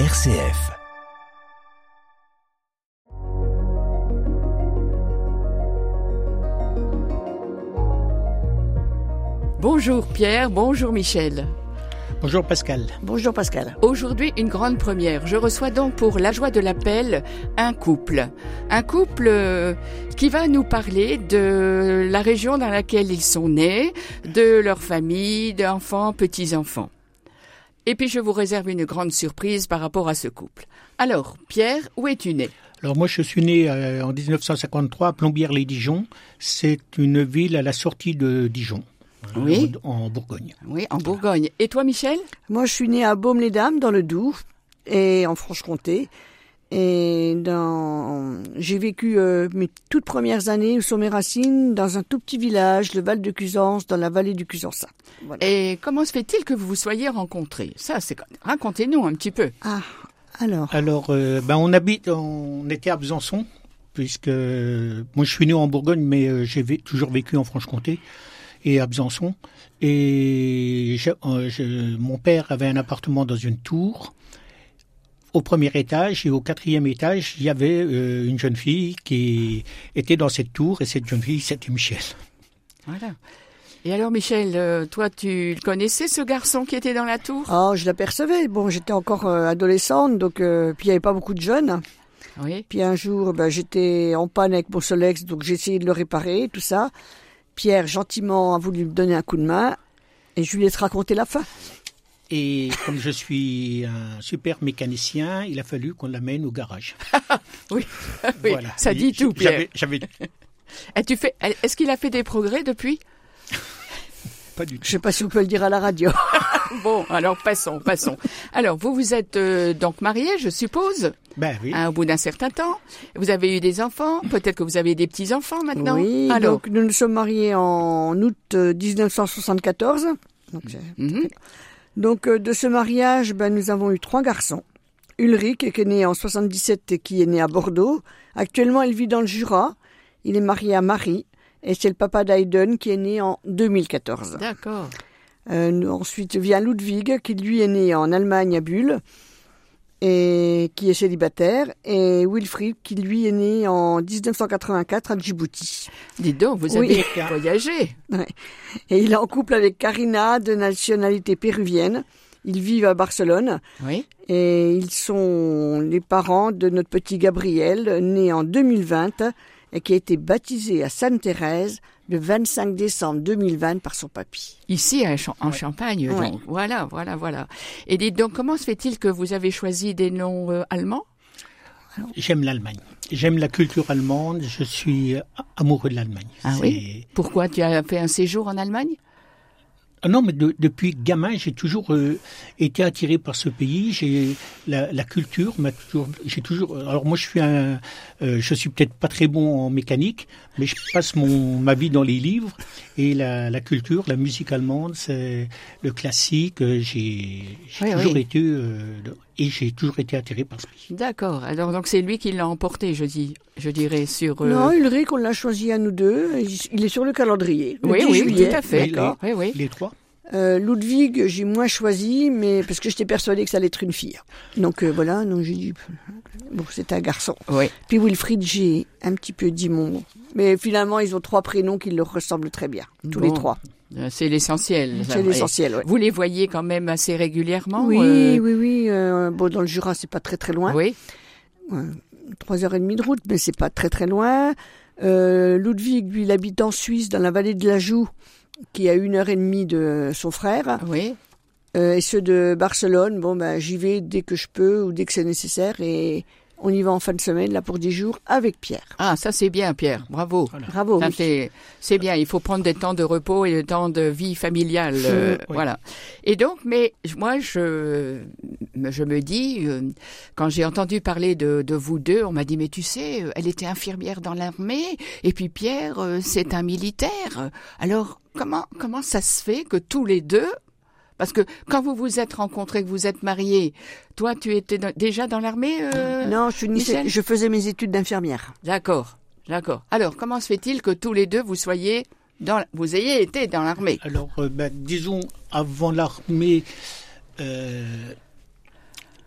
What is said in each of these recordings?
RCF. Bonjour Pierre, bonjour Michel. Bonjour Pascal. Bonjour Pascal. Aujourd'hui, une grande première. Je reçois donc pour la joie de l'appel un couple. Un couple euh, qui va nous parler de la région dans laquelle ils sont nés, de leur famille, d'enfants, petits-enfants. Et puis je vous réserve une grande surprise par rapport à ce couple. Alors, Pierre, où es-tu né? Alors moi je suis né euh, en 1953 à Plombières-les-Dijon. C'est une ville à la sortie de Dijon. Oui. En Bourgogne. Oui, en Bourgogne. Et toi, Michel? Moi, je suis née à Baume-les-Dames, dans le Doubs, et en Franche-Comté. Et dans... j'ai vécu euh, mes toutes premières années sur mes racines dans un tout petit village, le Val de Cusance, dans la vallée du Cusançat. Voilà. Et comment se fait-il que vous vous soyez rencontrés? Ça, c'est racontez-nous un petit peu. Ah, alors. Alors euh, ben on habite, on était à Besançon puisque euh, moi je suis né en Bourgogne mais euh, j'ai vé- toujours vécu en Franche-Comté et à Besançon. Et euh, je- mon père avait un appartement dans une tour au premier étage et au quatrième étage, il y avait euh, une jeune fille qui était dans cette tour et cette jeune fille, c'était Michel. Voilà. Et alors, Michel, euh, toi, tu connaissais ce garçon qui était dans la tour? Oh, je l'apercevais. Bon, j'étais encore euh, adolescente, donc euh, puis il n'y avait pas beaucoup de jeunes. Oui. Puis un jour, ben, j'étais en panne avec mon Solex, donc j'ai essayé de le réparer, tout ça. Pierre, gentiment, a voulu me donner un coup de main, et je lui laisse raconter la fin. Et comme je suis un super mécanicien, il a fallu qu'on l'amène au garage. Oui, oui. Voilà. ça Et dit tout, Pierre. J'avais, tu fais, est-ce qu'il a fait des progrès depuis? Pas du tout. Je sais pas si vous pouvez le dire à la radio. Bon, alors passons, passons. Alors, vous vous êtes euh, donc mariés, je suppose, Ben oui. hein, au bout d'un certain temps. Vous avez eu des enfants, peut-être que vous avez des petits-enfants maintenant. Oui, alors, donc nous nous sommes mariés en août euh, 1974. Donc, c'est- mhm. Donc, euh, de ce mariage, ben, nous avons eu trois garçons. Ulrich, qui est né en 77 et qui est né à Bordeaux. Actuellement, il vit dans le Jura. Il est marié à Marie. Et c'est le papa d'Aiden qui est né en 2014. d'accord. Euh, ensuite vient Ludwig, qui lui est né en Allemagne à Bulle, et qui est célibataire, et Wilfried, qui lui est né en 1984 à Djibouti. Dites donc, vous Oui. avez voyagé. Et il est en couple avec Karina, de nationalité péruvienne. Ils vivent à Barcelone, Oui. et ils sont les parents de notre petit Gabriel, né en 2020, et qui a été baptisé à Sainte-Thérèse le 25 décembre 2020 par son papy. Ici, en Champagne, Ouais. donc. Voilà, voilà, voilà. Et dites donc, comment se fait-il que vous avez choisi des noms euh, allemands? J'aime l'Allemagne. J'aime la culture allemande. Je suis amoureux de l'Allemagne. Ah oui? Pourquoi? Tu as fait un séjour en Allemagne? Ah non, mais de- depuis gamin, j'ai toujours euh, été attiré par ce pays. J'ai la, la culture m'a toujours. J'ai toujours. Alors moi, je suis un. euh, je suis peut-être pas très bon en mécanique, mais je passe mon ma vie dans les livres et la, la culture, la musique allemande, c'est le classique. euh, J'ai j'ai Oui, toujours oui. été euh, et j'ai toujours été attiré par ce pays. D'accord. Alors, donc, c'est lui qui l'a emporté, je dis, je dirais, sur... euh, Non, Ulrich, on l'a choisi à nous deux. Il est sur le calendrier. le oui, 10 oui, juillet. tout à fait. D'accord. Oui, oui. Les trois. Euh, Ludwig, j'ai moins choisi, mais parce que j'étais persuadée que ça allait être une fille. Donc euh, voilà, donc j'ai dit bon, c'était un garçon. Oui. Puis Wilfried, j'ai un petit peu dit mon. Mais finalement, ils ont trois prénoms qui leur ressemblent très bien, tous Bon. les trois. Euh, C'est l'essentiel. C'est l'essentiel. Ouais. Vous les voyez quand même assez régulièrement Oui, euh, oui, oui. euh, bon, dans le Jura, c'est pas très très loin. Oui. Trois heures et demie de route, mais c'est pas très très loin. Euh, Ludwig, lui, il habite en Suisse, dans la vallée de la Joux, qui à une heure et demie de son frère. Oui. Et ceux de Barcelone, bon, ben, j'y vais dès que je peux ou dès que c'est nécessaire. Et on y va en fin de semaine, là, pour 10 jours, avec Pierre. Ah, ça c'est bien, Pierre. Bravo. Bravo. Ça, oui. c'est, c'est bien. Il faut prendre des temps de repos et des temps de vie familiale. euh, Oui. Voilà. Et donc, mais moi, je, je me dis, euh, quand j'ai entendu parler de, de vous deux, on m'a dit, mais tu sais, euh, elle était infirmière dans l'armée, et puis Pierre, euh, c'est un militaire. Alors, comment, comment ça se fait que tous les deux, parce que quand vous vous êtes rencontrés, que vous êtes mariés, toi, tu étais dans- déjà dans l'armée euh, Non, je, suis Michel? je faisais mes études d'infirmière. D'accord, d'accord. Alors, comment se fait-il que tous les deux vous soyez dans, vous ayez été dans l'armée? Alors, euh, ben, disons, avant l'armée, euh,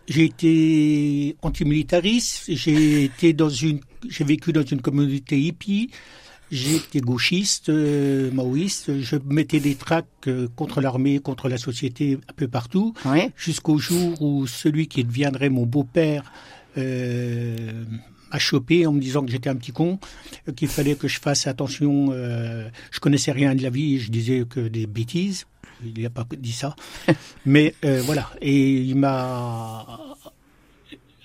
j'ai été antimilitariste, j'ai été dans une, j'ai vécu dans une communauté hippie, J'étais gauchiste, euh, maoïste. Je mettais des tracts euh, contre l'armée, contre la société, un peu partout, jusqu'au jour où celui qui deviendrait mon beau-père euh, m'a chopé en me disant que j'étais un petit con, qu'il fallait que je fasse attention. Je connaissais rien de la vie, je disais que des bêtises. Il n'a pas dit ça, mais voilà. Et il m'a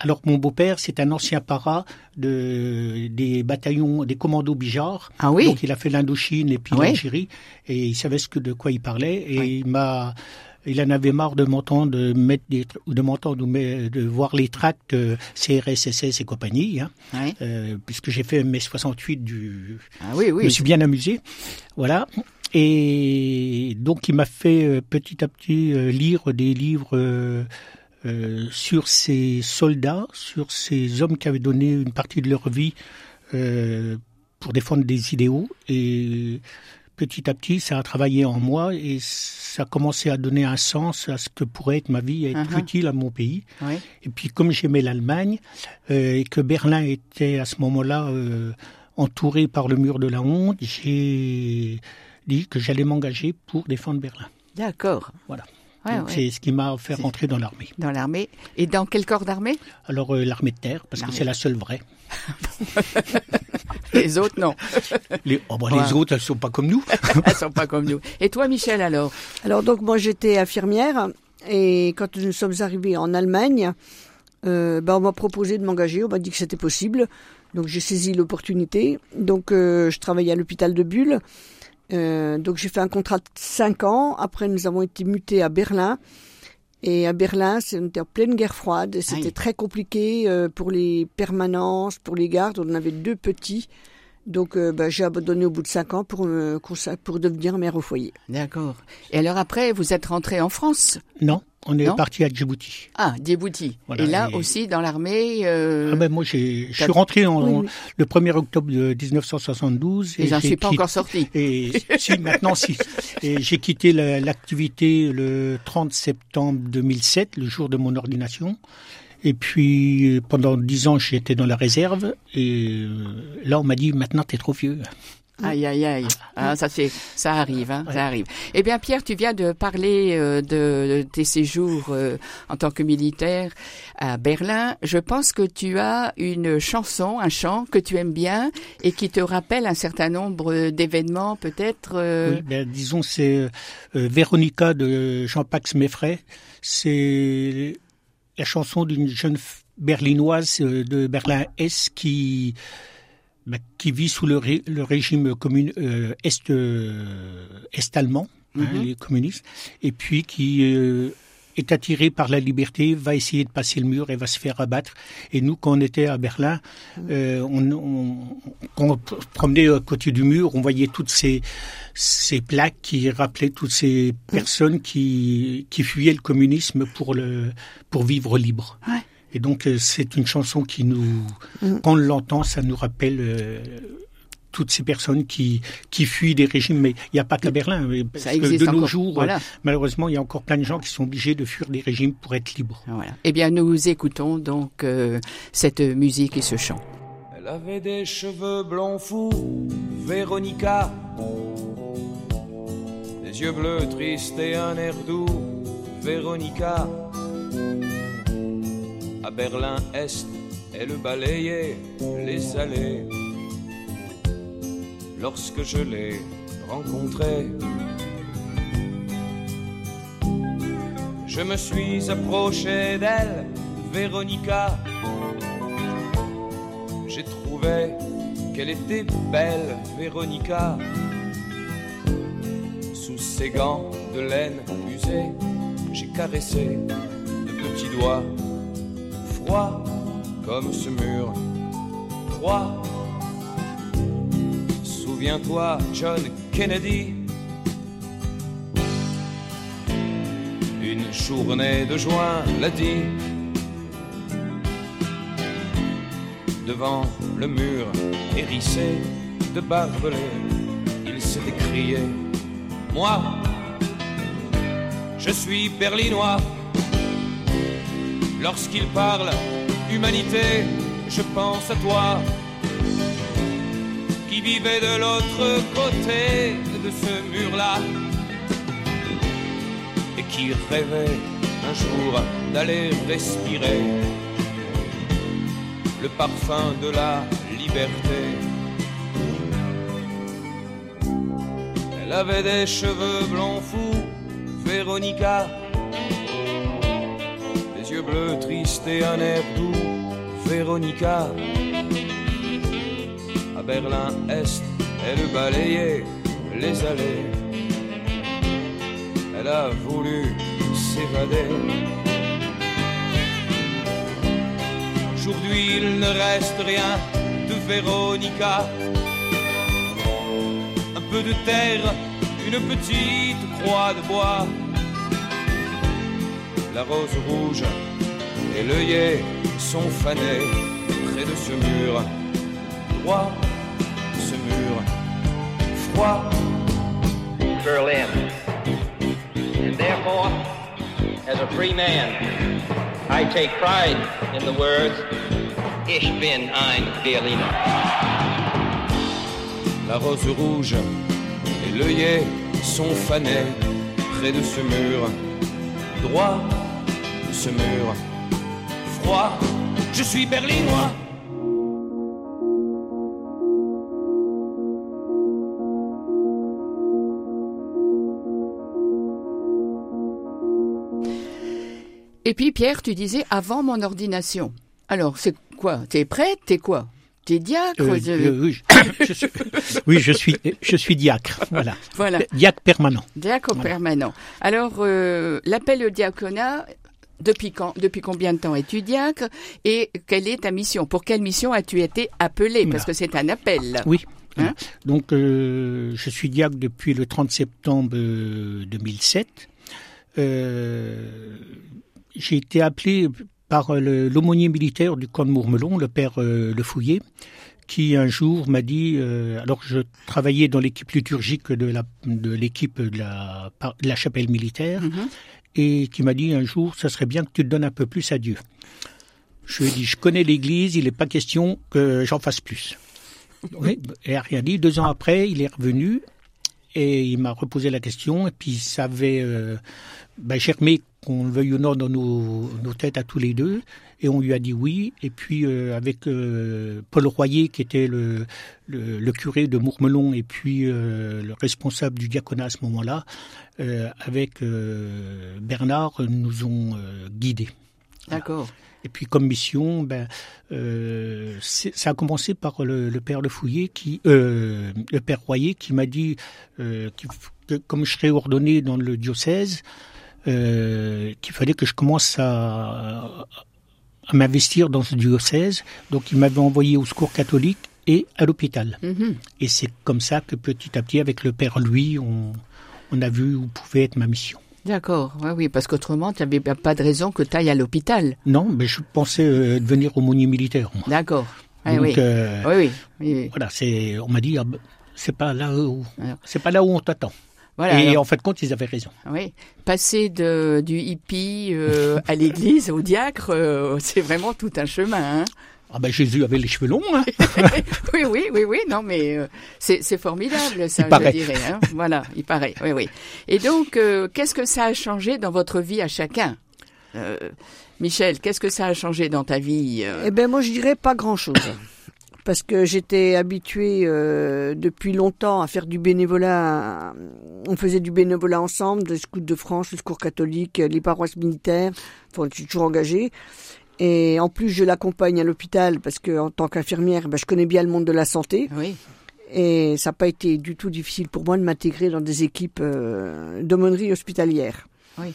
alors mon beau-père, c'est un ancien para de, des bataillons, des commandos Bijard. Ah oui. Donc il a fait l'Indochine et puis l'Algérie. Et il savait ce que de quoi il parlait. Et il m'a il en avait marre de m'entendre mettre des de m'entendre de voir les tracts euh, CRSSS et compagnie hein, euh, puisque j'ai fait mai 68 du ah oui, oui. je me suis bien amusé. Voilà. Et donc il m'a fait euh, petit à petit lire des livres euh, sur ces soldats, sur ces hommes qui avaient donné une partie de leur vie euh, pour défendre des idéaux. Et petit à petit, ça a travaillé en moi et ça a commencé à donner un sens à ce que pourrait être ma vie et être uh-huh. utile à mon pays. Et puis comme j'aimais l'Allemagne euh, et que Berlin était à ce moment-là entouré par le mur de la honte, j'ai dit que j'allais m'engager pour défendre Berlin. D'accord. Voilà. C'est ce qui m'a fait rentrer dans l'armée. Dans l'armée. Et dans quel corps d'armée? Alors euh, l'armée de terre, parce que c'est la seule vraie. les autres, non. Les, oh, bah, les autres, elles sont pas comme nous. elles sont pas comme nous. Et toi, Michel, alors? Alors donc moi, j'étais infirmière et quand nous sommes arrivés en Allemagne, euh, bah, on m'a proposé de m'engager. On m'a dit que c'était possible. Donc j'ai saisi l'opportunité. Donc euh, je travaillais à l'hôpital de Bulle. Euh, donc j'ai fait un contrat de 5 ans. Après, nous avons été mutés à Berlin. Et à Berlin, c'était en pleine guerre froide. C'était très compliqué euh, pour les permanences, pour les gardes. On avait deux petits. Donc euh, bah, j'ai abandonné au bout de 5 ans pour, pour devenir mère au foyer. D'accord. Et alors après, vous êtes rentré en France? Non. On est parti à Djibouti. Ah, Djibouti. et là aussi dans l'armée. Euh... Ah ben moi, je suis rentré en, le 1er octobre de 1972. Et, j'en suis pas encore sorti. Et si maintenant si. Et j'ai quitté l'activité le 30 septembre 2007, le jour de mon ordination. Et puis pendant dix ans, j'étais dans la réserve. Et euh, là, on m'a dit maintenant, t'es trop vieux. Aïe, aïe, aïe. Ah, ça, c'est, ça arrive, hein, ça arrive. Eh bien, Pierre, tu viens de parler euh, de, tes séjours euh, en tant que militaire à Berlin. Je pense que tu as une chanson, un chant que tu aimes bien et qui te rappelle un certain nombre d'événements, peut-être. Euh, oui, ben, disons, c'est Véronica de Jean-Pax Meffray. C'est la chanson d'une jeune berlinoise de Berlin-Est qui qui vit sous le, le régime commun, euh, est, euh, est allemand, hein, mhm. les communistes, et puis qui euh, est attiré par la liberté, va essayer de passer le mur et va se faire abattre. Et nous, quand on était à Berlin, euh, on, on, quand on promenait à côté du mur, on voyait toutes ces, ces plaques qui rappelaient toutes ces personnes qui, qui fuyaient le communisme pour, le, pour vivre libre. Ouais. Et donc euh, c'est une chanson qui nous, mm. quand on l'entend, ça nous rappelle euh, toutes ces personnes qui, qui fuient des régimes. Mais il n'y a pas qu'à Berlin. Parce que de nos jours, malheureusement, il y a encore plein de gens qui sont obligés de fuir des régimes pour être libres. Voilà. Eh bien, nous écoutons donc euh, cette musique et ce chant. Elle avait des cheveux blonds fous, Véronica. Des yeux bleus tristes et un air doux, Véronica à Berlin-Est, elle balayait les allées. Lorsque je l'ai rencontrée, je me suis approché d'elle, Véronica. J'ai trouvé qu'elle était belle, Véronica. Sous ses gants de laine usée, j'ai caressé de petits doigts froid comme ce mur, froid. Souviens-toi, John Kennedy, une journée de juin l'a dit. Devant le mur hérissé de barbelés, il s'est écrié Moi, je suis berlinois Lorsqu'il parle humanité, je pense à toi qui vivait de l'autre côté de ce mur-là et qui rêvait un jour d'aller respirer le parfum de la liberté. Elle avait des cheveux blonds fous, Véronica, yeux bleus tristes et un air doux, Véronica. À Berlin-Est, elle balayait les allées. Elle a voulu s'évader. Aujourd'hui, il ne reste rien de Véronica. Un peu de terre, une petite croix de bois. La rose rouge et l'œillet sont fanés près de ce mur. Droit, ce mur froid. Berlin. And therefore, as a free man, I take pride in the words, Ich bin ein Berliner. La rose rouge et l'œillet sont fanés près de ce mur. Droit, ce mur froid. Je suis berlinois. Et puis Pierre, tu disais avant mon ordination. Alors, c'est quoi? T'es prêtre T'es quoi? T'es diacre? Euh, je- euh, oui, je, je suis, oui, je suis, je suis diacre. Voilà. Voilà, Diacre permanent. diacre Voilà. permanent. Alors, euh, l'appel au diaconat, depuis quand Depuis combien de temps es-tu diacre Et quelle est ta mission? Pour quelle mission as-tu été appelé Parce que c'est un appel. Oui. Hein? Donc, euh, je suis diacre depuis le 30 septembre euh, 2007. Euh, J'ai été appelé par l'aumônier militaire du camp de Mourmelon, le père euh, Le Fouillé, qui un jour m'a dit, euh, alors que je travaillais dans l'équipe liturgique de la de l'équipe de la, par- de la chapelle militaire, Mhm. Et qui m'a dit un jour, ça serait bien que tu te donnes un peu plus à Dieu. Je lui ai dit, je connais l'Église, il n'est pas question que j'en fasse plus. Oui, il n'a rien dit. Deux ans après, il est revenu et il m'a reposé la question. Et puis ça avait euh, ben, qu'on le veuille ou non, dans nos, têtes à tous les deux. Et on lui a dit oui. Et puis euh, avec euh, Paul Royer, qui était le, curé de Mourmelon et puis euh, le responsable du diaconat à ce moment-là, avec Bernard, nous ont guidés. D'accord. Et puis comme mission, ben, euh, ça a commencé par le, le père Le Fouillé, qui, euh, le père Royer, qui m'a dit euh, que comme je serais ordonné dans le diocèse, euh, qu'il fallait que je commence à, à m'investir dans ce diocèse. Donc il m'avait envoyé au secours catholique et à l'hôpital. Mhm. Et c'est comme ça que petit à petit, avec le père Louis, on, on a vu où pouvait être ma mission. D'accord. Oui, oui, parce qu'autrement, tu n'avais pas de raison que tu ailles à l'hôpital. Non, mais je pensais euh, devenir aumônier militaire. D'accord. Ah, oui. euh, oui, oui. Voilà, c'est, on m'a dit, ah ben, c'est pas là où, c'est pas là où on t'attend. Voilà, et alors, en fait, de compte, ils avaient raison. oui. Passer de, du hippie euh, à l'église, au diacre, euh, c'est vraiment tout un chemin. Hein Ah ben, Jésus avait les cheveux longs, hein. oui, oui, oui, oui, non, mais euh, c'est c'est formidable, ça, Il paraît. je dirais. Hein voilà, il paraît, oui, oui. Et donc, euh, qu'est-ce que ça a changé dans votre vie à chacun? Euh, Michel, qu'est-ce que ça a changé dans ta vie euh? Eh ben moi je dirais pas grand-chose. Parce que j'étais habituée euh, depuis longtemps à faire du bénévolat. On faisait du bénévolat ensemble, le Scout de France, le Secours catholique, les paroisses militaires. Enfin, je suis toujours engagée. Et en plus, je l'accompagne à l'hôpital parce que en tant qu'infirmière, ben, je connais bien le monde de la santé. Oui, Et ça n'a pas été du tout difficile pour moi de m'intégrer dans des équipes euh, d'aumônerie hospitalière. Oui.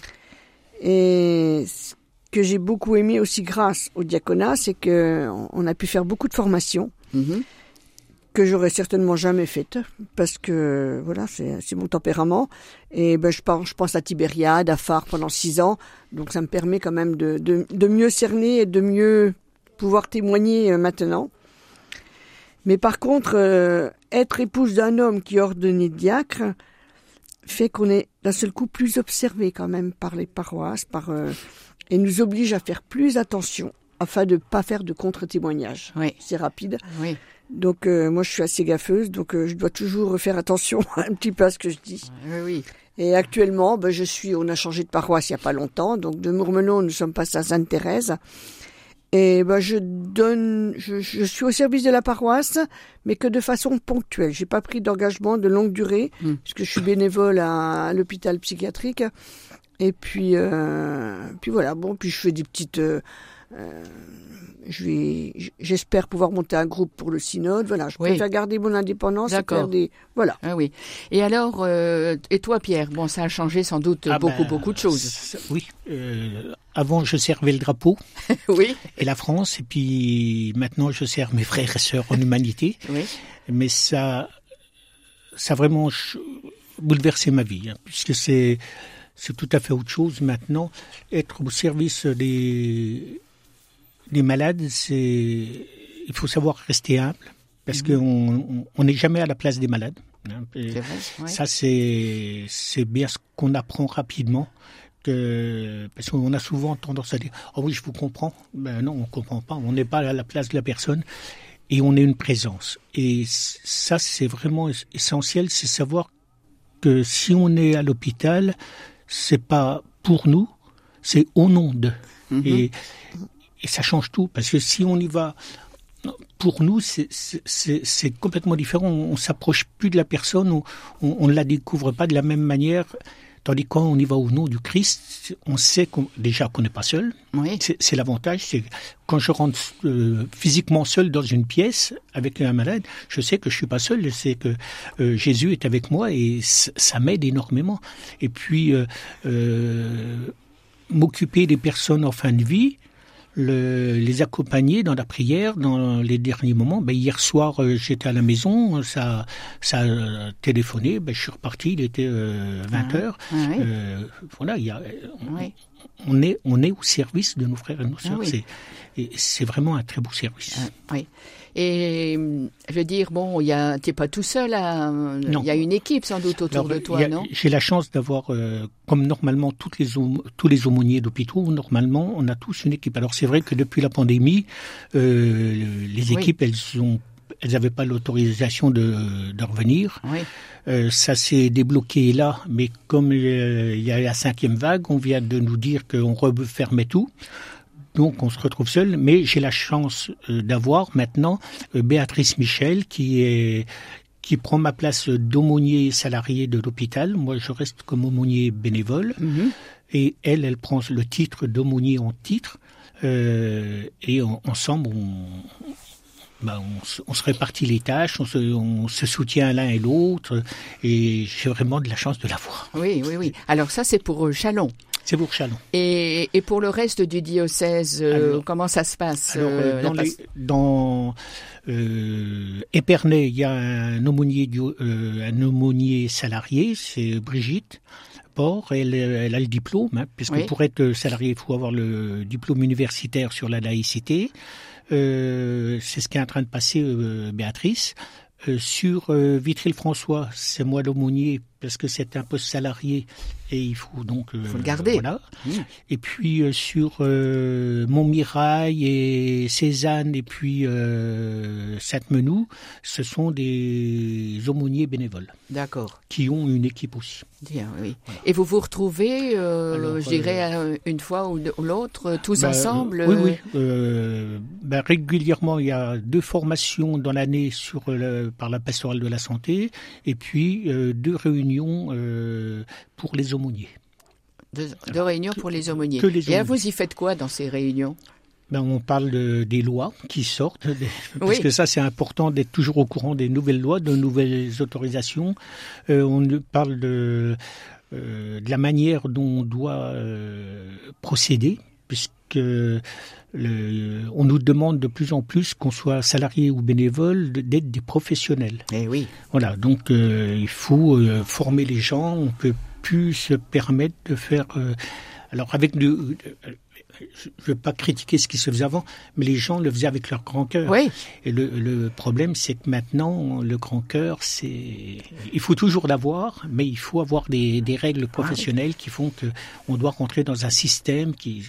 Et ce que j'ai beaucoup aimé aussi grâce au diaconat, c'est que on a pu faire beaucoup de formations Mhm. Que j'aurais certainement jamais faites parce que voilà c'est mon tempérament et ben je pense je pense à Tibériade à Phare pendant six ans donc ça me permet quand même de de, de mieux cerner et de mieux pouvoir témoigner euh, maintenant mais par contre euh, être épouse d'un homme qui est ordonné diacre fait qu'on est d'un seul coup plus observé quand même par les paroisses, par euh, et nous oblige à faire plus attention afin de pas faire de contre-témoignages. Oui. C'est rapide. Oui. Donc euh, moi je suis assez gaffeuse, donc euh, je dois toujours faire attention un petit peu à ce que je dis. Oui, oui. Et actuellement, ben, je suis, on a changé de paroisse il y a pas longtemps, donc de Mourmelon nous sommes passés à Sainte-Thérèse. Et ben, je donne, je, je suis au service de la paroisse, mais que de façon ponctuelle. J'ai pas pris d'engagement de longue durée, Mm. puisque je suis bénévole à, à l'hôpital psychiatrique. Et puis, euh, puis voilà. Bon, puis je fais des petites. Euh, je j'espère pouvoir monter un groupe pour le synode. Voilà, je Oui. préfère garder mon indépendance et D'accord. faire des. Voilà. Ah oui. Et alors, euh, et toi, Pierre? Bon, ça a changé sans doute Ah beaucoup, ben, beaucoup de choses. Oui. euh, avant, je servais le drapeau oui, et la France, et puis maintenant, je sers mes frères et sœurs en humanité. oui. Mais ça, ça a vraiment bouleversé ma vie, hein, puisque c'est c'est tout à fait autre chose maintenant. Être au service des des malades, c'est il faut savoir rester humble, parce qu'on on- on n'est jamais à la place des malades. hein. Vrai. ouais. Ça, c'est c'est bien ce qu'on apprend rapidement. Que, parce qu'on a souvent tendance à dire Oh oui, je vous comprends. Ben non, on comprend pas. On n'est pas à la place de la personne et on est une présence. Et ça, c'est vraiment es- essentiel c'est savoir que si on est à l'hôpital, c'est pas pour nous, c'est au nom d'eux. Et, et ça change tout. Parce que si on y va pour nous, c'est- complètement différent. On, on s'approche plus de la personne, on, on la découvre pas de la même manière. Tandis que quand on y va au nom du Christ, on sait déjà qu'on n'est pas seul. Oui. C'est l'avantage, c'est quand je rentre euh, physiquement seul dans une pièce avec un malade, je sais que je suis pas seul, je sais que euh, Jésus est avec moi et ça m'aide énormément. Et puis euh, m'occuper des personnes en fin de vie, le- les accompagner dans la prière, dans les derniers moments. Ben, hier soir, euh, j'étais à la maison, ça, ça a téléphoné, ben, je suis reparti, il était euh, 20 heures. Ah oui. Euh, voilà, il y a, on, Oui. On est, on est au service de nos frères et nos sœurs. Ah oui. C'est- vraiment un très beau service. Ah, oui. Et je veux dire, bon, a, t'es pas tout seul, il y a une équipe sans doute autour Alors, de toi, a- non? J'ai la chance d'avoir, euh, comme normalement toutes les tous les aumôniers d'hôpitaux, normalement, on a tous une équipe. Alors c'est vrai que depuis la pandémie, euh, les Oui. équipes, elles ont elles n'avaient pas l'autorisation de, de revenir. Oui. Euh, ça s'est débloqué là, mais comme euh, il y a la cinquième vague, on vient de nous dire qu'on refermait tout. Donc on se retrouve seul, mais j'ai la chance euh, d'avoir maintenant Béatrice Michel qui est qui prend ma place d'aumônier salarié de l'hôpital. Moi, je reste comme aumônier bénévole. Mhm. Et elle, elle prend le titre d'aumônier en titre. Euh, et en- ensemble, on, bah, on, se, on se répartit les tâches, on se, on se soutient l'un et l'autre. Et j'ai vraiment de la chance de l'avoir. Oui, oui, oui. Alors ça, c'est pour euh, Chalon. C'est pour Chalon. Et, et pour le reste du diocèse, euh, Alors- comment ça se passe Alors, euh, dans, passe- les, dans euh, Épernay, il y a un aumônier, euh, un aumônier salarié, c'est Brigitte Port. Elle, elle a le diplôme, hein, puisque Oui. pour être salarié, il faut avoir le diplôme universitaire sur la laïcité. Euh, c'est ce qui est en train de passer, euh, Béatrice. Euh, sur euh, Vitry-le-François, c'est moi l'aumônier parce que c'est un poste salarié et il faut donc euh, Faut le garder. Voilà. Mmh. Et puis euh, sur euh, Montmirail et Cézanne et puis euh, Sainte-Menou, ce sont des aumôniers bénévoles D'accord. qui ont une équipe aussi. Bien, oui. Et vous vous retrouvez, je dirais, euh, une fois ou l'autre, tous Bah, ensemble Oui, oui. Bah, régulièrement, il y a deux formations dans l'année sur par la pastorale de la santé et puis deux réunions euh, pour les aumôniers. de, de réunions pour les aumôniers. que les Et alors, vous y faites quoi dans ces réunions? Ben, on parle de- des lois qui sortent, des- parce que ça c'est important d'être toujours au courant des nouvelles lois, de nouvelles autorisations. Euh, on parle de, euh, de la manière dont on doit euh, procéder, puisque le, on nous demande de plus en plus, qu'on soit salarié ou bénévole, d'être des professionnels. Eh oui. Voilà, donc euh, il faut euh, former les gens, on peut plus se permettre de faire... euh, alors avec le, je ne veux pas critiquer ce qui se faisait avant, mais les gens le faisaient avec leur grand cœur. Oui. Et le, le problème, c'est que maintenant, le grand cœur, c'est, il faut toujours l'avoir, mais il faut avoir des, des règles professionnelles qui font que on doit rentrer dans un système qui,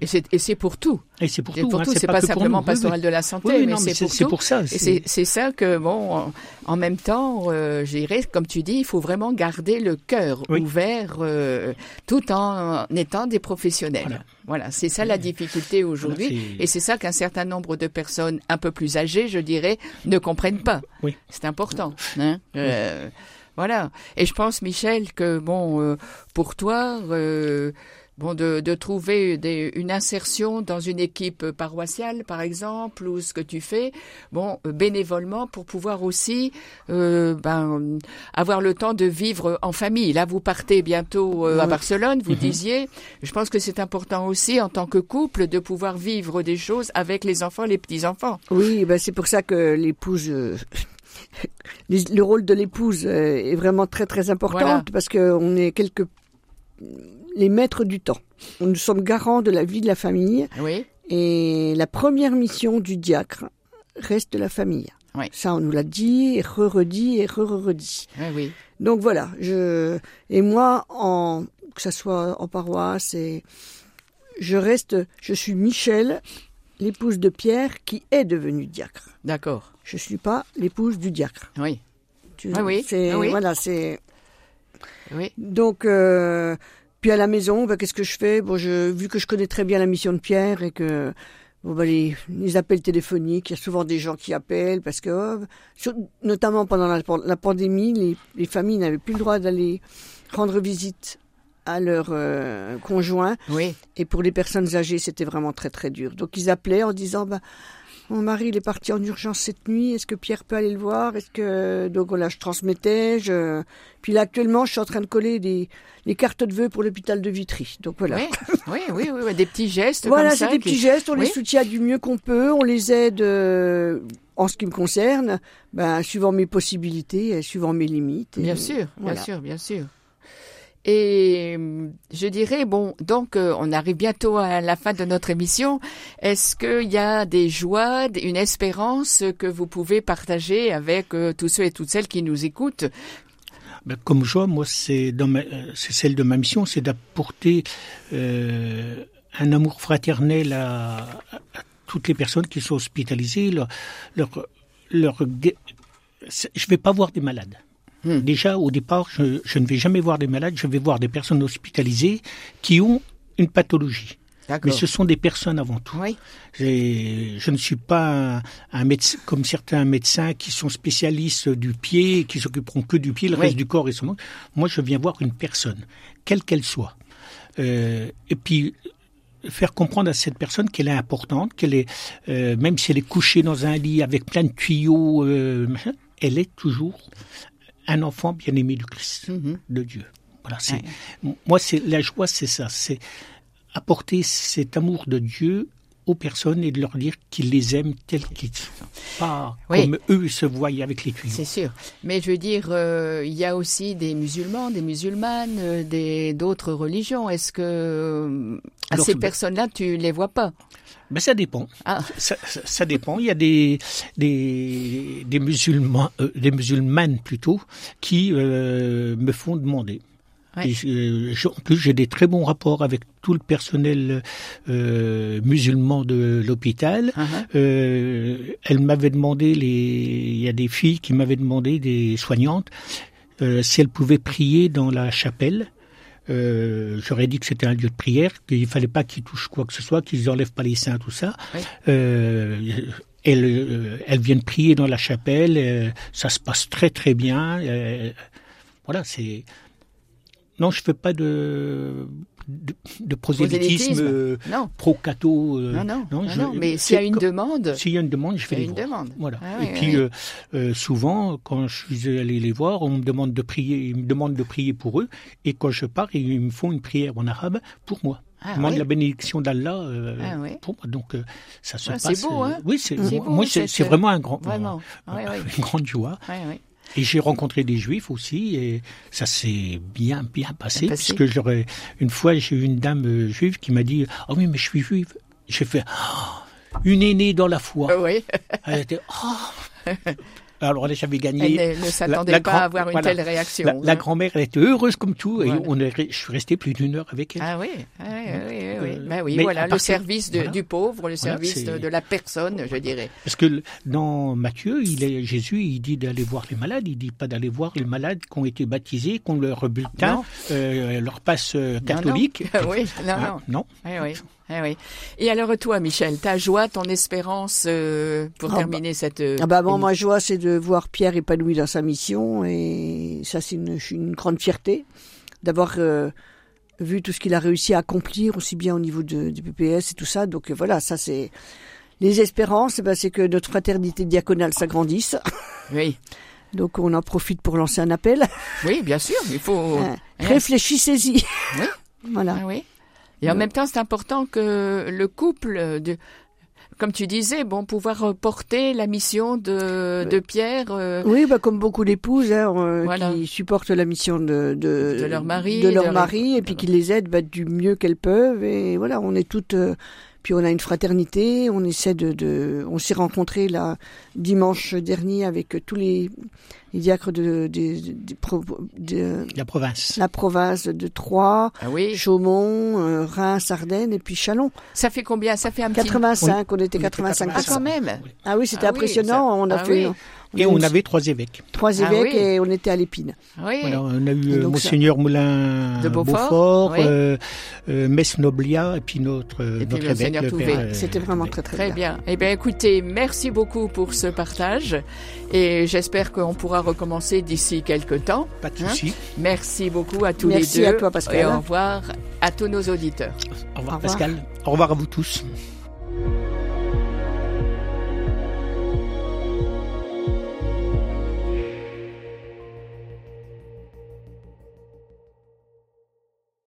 Et c'est, pour tout. et c'est pour tout. pour hein, tout, c'est pas, simplement pastoral oui. de la santé, Oui, mais mais c'est pour pour ça. Et c'est, ça que, bon, en, en même temps, euh, je dirais, comme tu dis, il faut vraiment garder le cœur Oui. ouvert euh, tout en étant des professionnels. Voilà, Voilà. c'est ça la difficulté aujourd'hui. Voilà, et c'est ça qu'un certain nombre de personnes un peu plus âgées, je dirais, ne comprennent pas. Oui. C'est important. Hein Euh, Voilà. Et je pense, Michel, que bon, euh, pour toi, euh, bon, de, de trouver des, une insertion dans une équipe paroissiale, par exemple, ou ce que tu fais, bon, euh, bénévolement, pour pouvoir aussi, euh, ben, avoir le temps de vivre en famille. Là, vous partez bientôt euh, à. Barcelone, vous Mhm. disiez. Je pense que c'est important aussi, en tant que couple, de pouvoir vivre des choses avec les enfants, les petits enfants. Oui, ben c'est pour ça que l'épouse, euh, le rôle de l'épouse est vraiment très très important Voilà. parce que on est quelques les maîtres du temps. Nous sommes garants de la vie de la famille Oui. et la première mission du diacre reste la famille. Oui. Ça, on nous l'a dit, et re-redit et re-redit. Oui, oui. Donc voilà, je et moi en que ça soit en paroisse et je reste je suis Michel, l'épouse de Pierre qui est devenue diacre. D'accord. Je suis pas l'épouse du diacre. Oui. Tu- Ah oui, c'est ah oui. voilà, c'est Oui. donc euh, puis à la maison, bah, qu'est-ce que je fais? Bon, je vu que je connais très bien la mission de Pierre et que bon bah les, les appels téléphoniques, il y a souvent des gens qui appellent parce que oh, notamment pendant la, la pandémie, les, les familles n'avaient plus le droit d'aller rendre visite à leurs euh, conjoints Oui. et pour les personnes âgées, c'était vraiment très très dur. Donc ils appelaient en disant bah mon mari il est parti en urgence cette nuit, est-ce que Pierre peut aller le voir? Est-ce que donc voilà, je transmettais, je puis là actuellement, je suis en train de coller des les cartes de vœux pour l'hôpital de Vitry. Donc voilà. Oui, oui, oui, oui, oui, des petits gestes Voilà, c'est des qui- petits gestes, on les soutient du mieux qu'on peut, on les aide euh, en ce qui me concerne, ben suivant mes possibilités, suivant mes limites. et Bien sûr, voilà. bien sûr, bien sûr. Et euh, je dirais, bon, donc euh, on arrive bientôt à la fin de notre émission. Est-ce qu'il y a des joies, une espérance que vous pouvez partager avec euh, tous ceux et toutes celles qui nous écoutent? Ben, comme joie, moi, c'est celle de ma mission, c'est d'apporter un amour fraternel à, toutes les personnes qui sont hospitalisées. Je vais pas voir des malades. Hmm. Déjà, au départ, je, je ne vais jamais voir des malades. Je vais voir des personnes hospitalisées qui ont une pathologie. Mais ce sont des personnes avant tout. Oui, Je ne suis pas un, un médecin comme certains médecins qui sont spécialistes du pied, qui s'occuperont que du pied, le Oui. reste du corps et son Moi, je viens voir une personne, quelle qu'elle soit, Euh, et puis faire comprendre à cette personne qu'elle est importante, qu'elle est, euh, même si elle est couchée dans un lit avec plein de tuyaux, euh, elle est toujours un enfant bien aimé du Christ, Mhm. de Dieu. Voilà, c'est moi, c'est la joie, c'est ça, c'est apporter cet amour de Dieu aux personnes et de leur dire qu'il les aime tels qu'ils sont, pas Oui. comme eux se voient avec les tuyaux. c'est sûr. Mais je veux dire, euh, il y a aussi des musulmans, des musulmanes, euh, des d'autres religions. Est-ce que euh, à Alors, ces personnes-là, tu les vois pas? Ben ça dépend. Ah, Ça, ça- ça dépend. Il y a des des, des musulmans, euh, des musulmanes plutôt, qui euh, me font demander. Ouais. Et, euh, je- en plus, j'ai des très bons rapports avec tout le personnel euh, musulman de l'hôpital. uh-huh. Euh, elle m'avait demandé, les... il y a des filles qui m'avaient demandé, des soignantes, euh, si elles pouvaient prier dans la chapelle. Euh, J'aurais dit que c'était un lieu de prière, qu'il fallait pas qu'ils touchent quoi que ce soit, qu'ils enlèvent pas les seins, tout ça. Oui. Euh, elles, elles viennent prier dans la chapelle, euh, ça se passe très très bien. voilà, c'est. Non, je fais pas de de, de prosélytisme euh, non, pro-cato. euh, non, non, non, je- non, Mais s'il y a c'est une demande, s'il y a une demande, je les une voir. demande. Voilà. Ah et oui, puis oui. euh, souvent, quand je suis allé les voir, on me demande de prier, ils me demandent de prier pour eux, et quand je pars, ils me font une prière en arabe pour moi. Ah, oui. la bénédiction d'Allah euh, Ah, oui. pour moi. Donc euh, ça se Ah, c'est passe. beau, euh, hein oui, c'est C'est moi, beau, moi, c'est c'est vraiment un grand, Vraiment. euh, Oui, oui. une grande joie. Et j'ai rencontré des juifs aussi, et ça s'est bien, bien passé, Bien passé. puisque j'aurais, une fois, j'ai eu une dame euh, juive qui m'a dit, oh oui, mais je suis juive. J'ai fait, Oh, une aînée dans la foi. Euh, oui, Elle était, oh. Alors là, j'avais gagné. elle ne, ne s'attendait pas grand- à avoir une voilà. telle réaction. La, la hein. grand-mère, elle était heureuse comme tout, et Voilà. on est, re- je suis resté plus d'une heure avec elle. Ah oui, ah oui, oui, oui, oui. Euh, Ben oui, voilà, le service de- voilà. du pauvre, le service de, de la personne, je dirais. Parce que dans Matthieu, il est, Jésus, il dit d'aller voir les malades. Il dit pas d'aller voir les malades qui ont été baptisés, qui ont leur bulletin, Non. euh, leur passe euh, Non, catholique. non. oui, non, Ah, non. non. Eh oui. Et alors toi, Michel, ta joie, ton espérance euh, pour Ah terminer cette... euh, Ah bah bon, ma joie, c'est de voir Pierre épanoui dans sa mission et ça, c'est une, une grande fierté d'avoir euh, vu tout ce qu'il a réussi à accomplir aussi bien au niveau de, du PPS et tout ça. Donc voilà, ça c'est les espérances, ben, c'est que notre fraternité diaconale s'agrandisse. Oui, Donc on en profite pour lancer un appel. oui, bien sûr, il faut... Hein. Réfléchissez-y. Oui. Voilà. Ah oui. Et en même temps, c'est important que le couple, euh, de, comme tu disais, bon, pouvoir porter la mission de, de Pierre. euh, Oui, bah, comme beaucoup d'épouses hein, euh, Voilà. qui supportent la mission de, de, De leur mari, de leur mari, et puis qui les aident bah, du mieux qu'elles peuvent. Et voilà, on est toutes. euh, puis on a une fraternité. On essaie de. de on s'est rencontrés là dimanche dernier avec tous les, les diacres de, de, de- pro- de La province. la province de Troyes, Ah oui. Chaumont, euh, Reims, Ardennes et puis Chalon. Ça fait combien? Ça fait un petit... 85, on était on était 85. Ah, quand même. Ah oui, c'était Ah oui, impressionnant. ça- on a ah fait. oui. Et on avait trois évêques. trois Ah évêques oui. et on était à l'épine. Oui. Voilà, on a eu euh, Monseigneur Moulin De Beaufort, Beaufort, oui. euh, euh, Mess Noblia, et puis notre, euh, Et puis notre évêque, euh, C'était vraiment très très, Très bien. Eh bien, écoutez, merci beaucoup pour ce partage et j'espère qu'on pourra recommencer d'ici quelques temps. Pas de Hein souci. Merci beaucoup à tous Merci les deux à toi, Pascal. et au revoir à tous nos auditeurs. Au revoir, Au revoir. Pascal. Au revoir à vous tous.